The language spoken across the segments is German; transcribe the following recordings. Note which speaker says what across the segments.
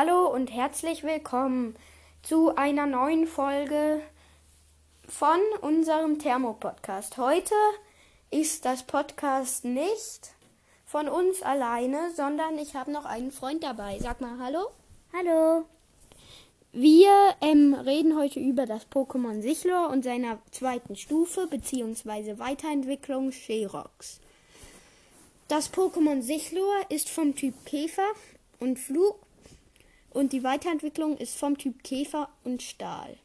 Speaker 1: Hallo und herzlich willkommen zu einer neuen Folge von unserem Thermo-Podcast. Heute ist das Podcast nicht von uns alleine, sondern ich habe noch einen Freund dabei. Sag mal Hallo.
Speaker 2: Hallo.
Speaker 1: Wir ähm, reden heute über das Pokémon Sichlor und seiner zweiten Stufe bzw. Weiterentwicklung Sherox. Das Pokémon Sichlor ist vom Typ Käfer und Flug und die Weiterentwicklung ist vom Typ Käfer und Stahl.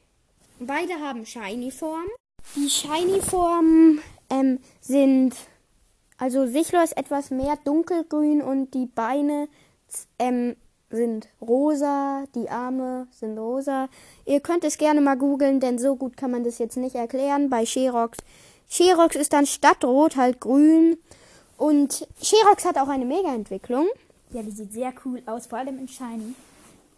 Speaker 1: Beide haben Shiny-Form. Die Shiny-Formen ähm, sind, also Sichlor ist etwas mehr dunkelgrün und die Beine ähm, sind rosa, die Arme sind rosa. Ihr könnt es gerne mal googeln, denn so gut kann man das jetzt nicht erklären bei Sherox. Sherox ist dann statt rot halt grün und Sherox hat auch eine Mega-Entwicklung.
Speaker 2: Ja, die sieht sehr cool aus, vor allem in Shiny.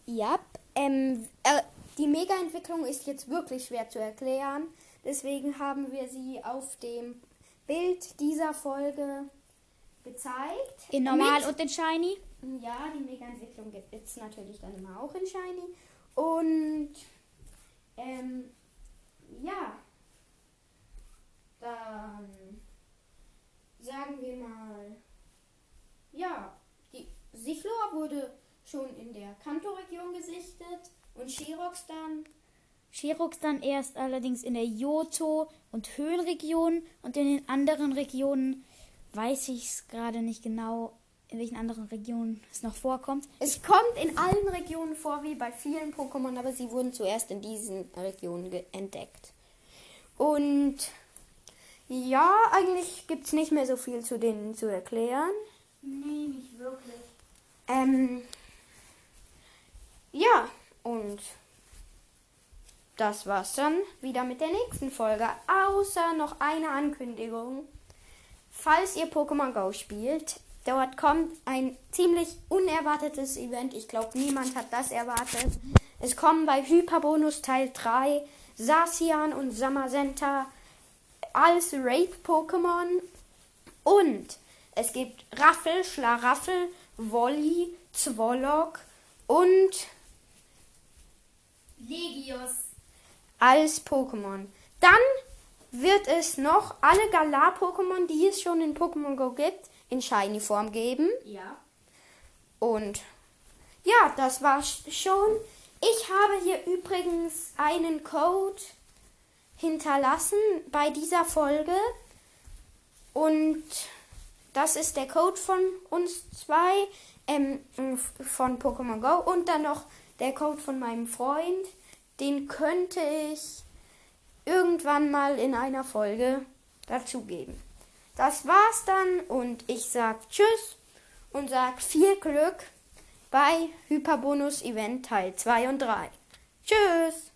Speaker 1: Ja, ähm, äh, die Mega-Entwicklung ist jetzt wirklich schwer zu erklären. Deswegen haben wir sie auf dem Bild dieser Folge gezeigt.
Speaker 2: In normal
Speaker 1: Mit-
Speaker 2: und in Shiny?
Speaker 1: Ja, die Mega-Entwicklung gibt es natürlich dann immer auch in Shiny. Und ähm, ja, dann sagen wir mal, ja, die Sichlor wurde schon in der Kanto-Region gesichtet und Sherox dann
Speaker 2: erst allerdings in der Johto- und Höhlenregion und in den anderen Regionen weiß ich es gerade nicht genau, in welchen anderen Regionen es noch vorkommt.
Speaker 1: Es kommt in allen Regionen vor, wie bei vielen Pokémon, aber sie wurden zuerst in diesen Regionen entdeckt. Und ja, eigentlich gibt es nicht mehr so viel zu denen zu erklären.
Speaker 2: Nee, nicht wirklich.
Speaker 1: Ähm, und das war's dann wieder mit der nächsten Folge. Außer noch eine Ankündigung. Falls ihr Pokémon Go spielt, dort kommt ein ziemlich unerwartetes Event. Ich glaube, niemand hat das erwartet. Es kommen bei Hyperbonus Teil 3 Sasian und Samazenta als Raid-Pokémon und es gibt Raffel, Schlaraffel, Wolli, Zwolok und
Speaker 2: Legios.
Speaker 1: als Pokémon. Dann wird es noch alle Galar-Pokémon, die es schon in Pokémon Go gibt, in Shiny-Form geben.
Speaker 2: Ja.
Speaker 1: Und ja, das war's schon. Ich habe hier übrigens einen Code hinterlassen bei dieser Folge. Und das ist der Code von uns zwei, ähm, von Pokémon Go. Und dann noch der Code von meinem Freund. Den könnte ich irgendwann mal in einer Folge dazugeben. Das war's dann und ich sag Tschüss und sag viel Glück bei Hyperbonus Event Teil 2 und 3. Tschüss!